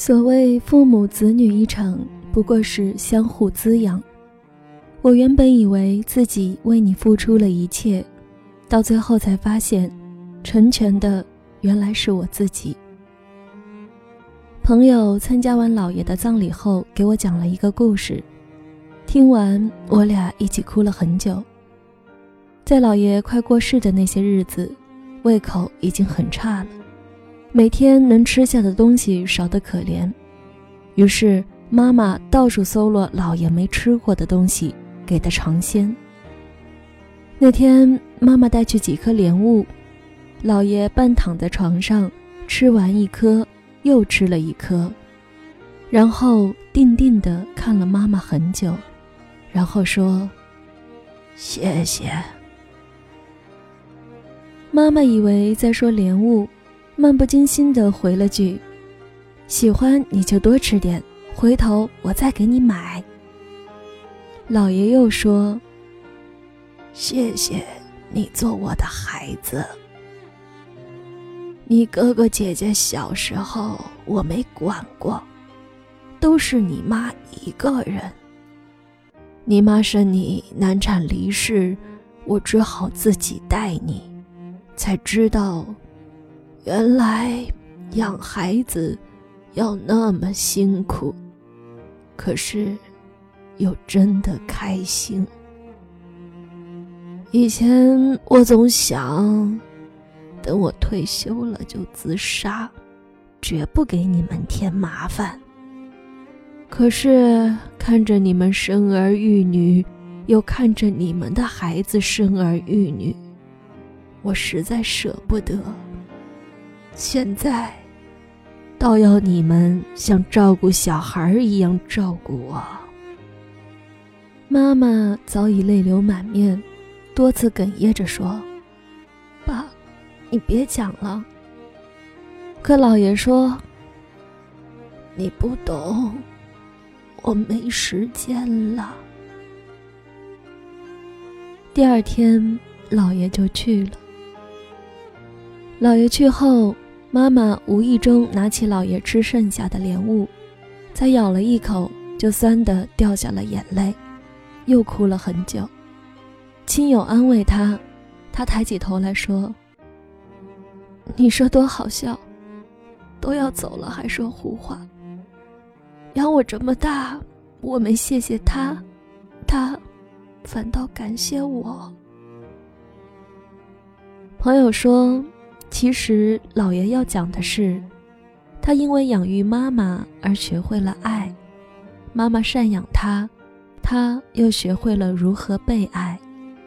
所谓父母子女一场，不过是相互滋养。我原本以为自己为你付出了一切，到最后才发现，成全的原来是我自己。朋友参加完姥爷的葬礼后，给我讲了一个故事，听完我俩一起哭了很久。在姥爷快过世的那些日子，胃口已经很差了。每天能吃下的东西少得可怜，于是妈妈到处搜罗姥爷没吃过的东西给他尝鲜。那天妈妈带去几颗莲雾，姥爷半躺在床上，吃完一颗又吃了一颗，然后定定地看了妈妈很久，然后说：“谢谢。”妈妈以为在说莲雾。漫不经心地回了句：“喜欢你就多吃点，回头我再给你买。”老爷又说：“谢谢你做我的孩子。你哥哥姐姐小时候我没管过，都是你妈一个人。你妈生你难产离世，我只好自己带你，才知道。”原来养孩子要那么辛苦，可是又真的开心。以前我总想，等我退休了就自杀，绝不给你们添麻烦。可是看着你们生儿育女，又看着你们的孩子生儿育女，我实在舍不得。现在，倒要你们像照顾小孩一样照顾我。妈妈早已泪流满面，多次哽咽着说：“爸，你别讲了。”可老爷说：“你不懂，我没时间了。”第二天，老爷就去了。老爷去后。妈妈无意中拿起姥爷吃剩下的莲雾，才咬了一口，就酸得掉下了眼泪，又哭了很久。亲友安慰他，他抬起头来说：“你说多好笑，都要走了还说胡话。养我这么大，我没谢谢他，他反倒感谢我。”朋友说。其实，老爷要讲的是，他因为养育妈妈而学会了爱，妈妈赡养他，他又学会了如何被爱，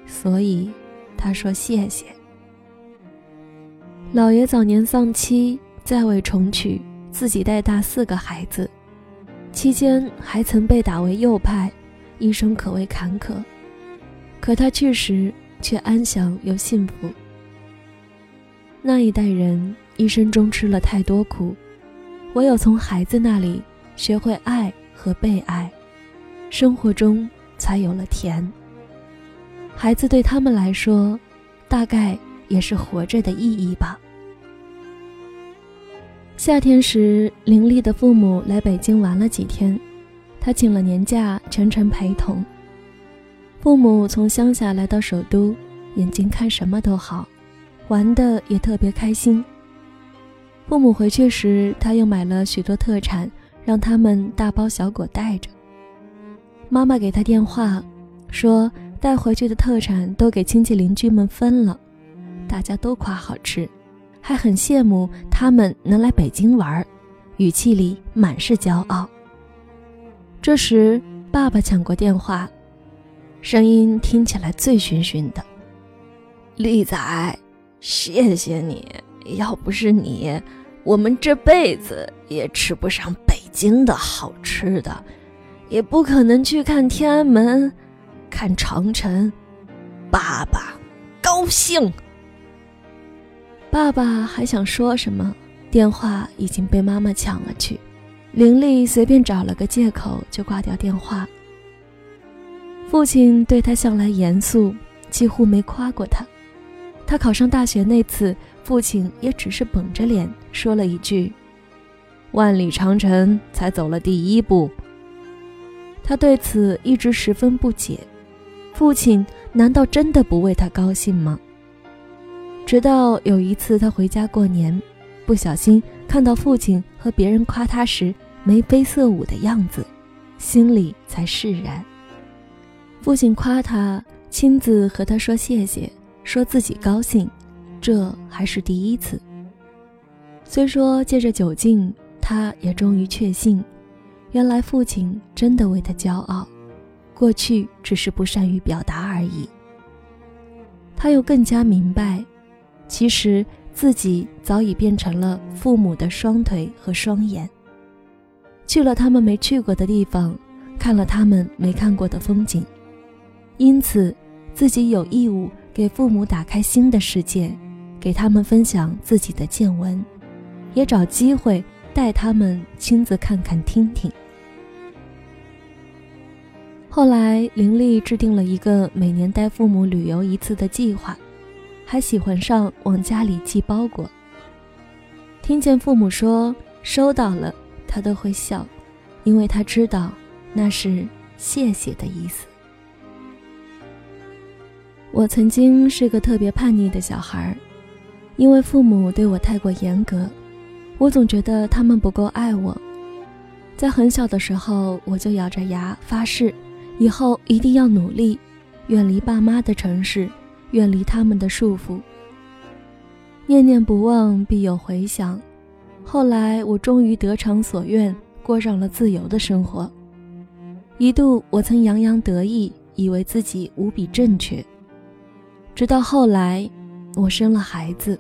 所以他说谢谢。老爷早年丧妻，再未重娶，自己带大四个孩子，期间还曾被打为右派，一生可谓坎坷，可他去时却安详又幸福。那一代人一生中吃了太多苦，唯有从孩子那里学会爱和被爱，生活中才有了甜。孩子对他们来说，大概也是活着的意义吧。夏天时，林丽的父母来北京玩了几天，他请了年假，全程陪同。父母从乡下来到首都，眼睛看什么都好。玩的也特别开心。父母回去时，他又买了许多特产，让他们大包小裹带着。妈妈给他电话，说带回去的特产都给亲戚邻居们分了，大家都夸好吃，还很羡慕他们能来北京玩，语气里满是骄傲。这时，爸爸抢过电话，声音听起来醉醺醺的：“丽仔。”谢谢你，要不是你，我们这辈子也吃不上北京的好吃的，也不可能去看天安门，看长城。爸爸，高兴。爸爸还想说什么，电话已经被妈妈抢了去。林丽随便找了个借口就挂掉电话。父亲对他向来严肃，几乎没夸过他。他考上大学那次，父亲也只是绷着脸说了一句：“万里长城才走了第一步。他对此一直十分不解，父亲难道真的不为他高兴吗？直到有一次他回家过年，不小心看到父亲和别人夸他时眉飞色舞的样子，心里才释然。父亲夸他，亲自和他说谢谢，说自己高兴，这还是第一次。虽说借着酒劲，他也终于确信，原来父亲真的为他骄傲，过去只是不善于表达而已。他又更加明白，其实自己早已变成了父母的双腿和双眼，去了他们没去过的地方，看了他们没看过的风景。因此，自己有义务给父母打开新的世界，给他们分享自己的见闻，也找机会带他们亲自看看听听。后来，林丽制定了一个每年带父母旅游一次的计划，还喜欢上往家里寄包裹。听见父母说收到了，他都会笑，因为他知道那是谢谢的意思。我曾经是个特别叛逆的小孩，因为父母对我太过严格，我总觉得他们不够爱我。在很小的时候，我就咬着牙发誓，以后一定要努力，远离爸妈的城市，远离他们的束缚。念念不忘，必有回响。后来，我终于得偿所愿，过上了自由的生活。一度，我曾洋洋得意，以为自己无比正确。直到后来，我生了孩子，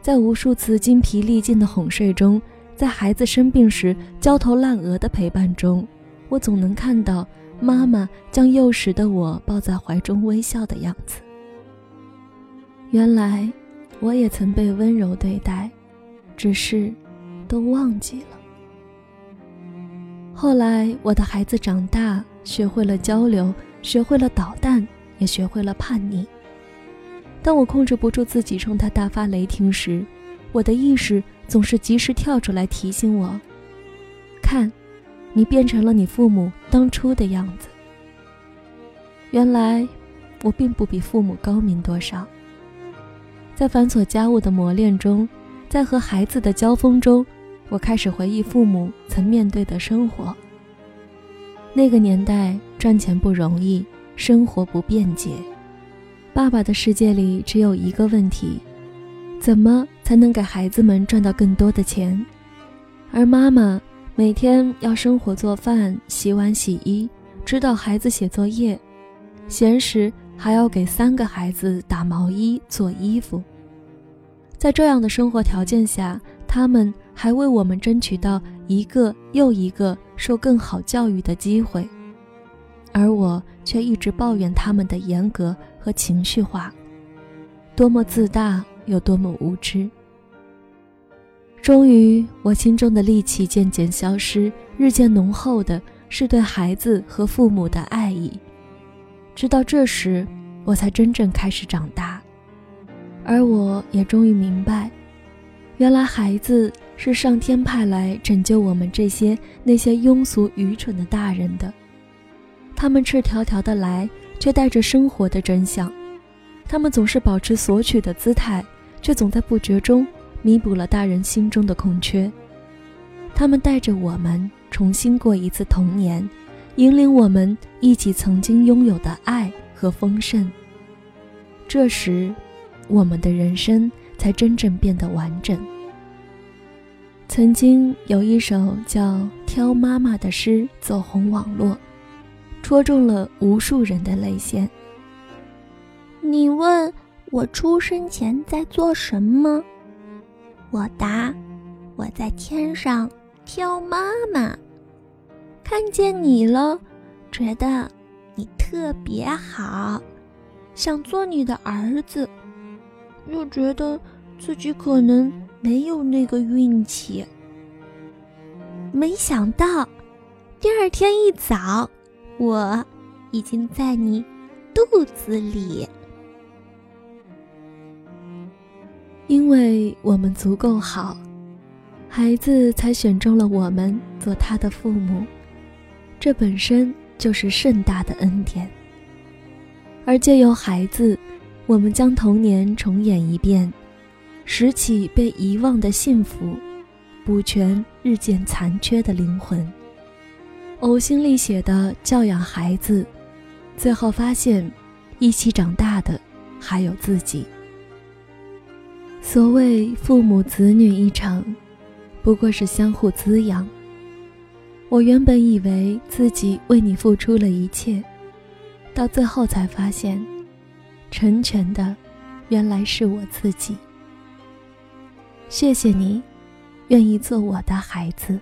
在无数次精疲力尽的哄睡中，在孩子生病时焦头烂额的陪伴中，我总能看到妈妈将幼时的我抱在怀中微笑的样子。原来，我也曾被温柔对待，只是都忘记了。后来，我的孩子长大，学会了交流，学会了捣蛋，也学会了叛逆。当我控制不住自己冲他大发雷霆时，我的意识总是及时跳出来提醒我：“看，你变成了你父母当初的样子。”原来，我并不比父母高明多少。在繁琐家务的磨练中，在和孩子的交锋中，我开始回忆父母曾面对的生活。那个年代赚钱不容易，生活不便捷。爸爸的世界里只有一个问题：怎么才能给孩子们赚到更多的钱？而妈妈每天要生火做饭、洗碗洗衣，指导孩子写作业，闲时还要给三个孩子打毛衣、做衣服。在这样的生活条件下，他们还为我们争取到一个又一个受更好教育的机会，而我却一直抱怨他们的严格。和情绪化，多么自大，又多么无知。终于，我心中的戾气渐渐消失，日渐浓厚的是对孩子和父母的爱意。直到这时，我才真正开始长大，而我也终于明白，原来孩子是上天派来拯救我们这些那些庸俗愚蠢的大人的。他们赤条条的来。却带着生活的真相，他们总是保持索取的姿态，却总在不觉中弥补了大人心中的空缺。他们带着我们重新过一次童年，引领我们忆起曾经拥有的爱和丰盛。这时，我们的人生才真正变得完整。曾经有一首叫《挑妈妈》的诗走红网络。戳中了无数人的泪腺。你问我出生前在做什么？我答：我在天上挑妈妈。看见你了，觉得你特别好，想做你的儿子，又觉得自己可能没有那个运气。没想到，第二天一早。我已经在你肚子里，因为我们足够好，孩子才选中了我们做他的父母，这本身就是甚大的恩典。而借由孩子，我们将童年重演一遍，拾起被遗忘的幸福，补全日渐残缺的灵魂。呕心沥血的教养孩子，最后发现，一起长大的还有自己。所谓父母子女一场。不过是相互滋养。我原本以为自己为你付出了一切，到最后才发现，成全的原来是我自己。谢谢你，愿意做我的孩子。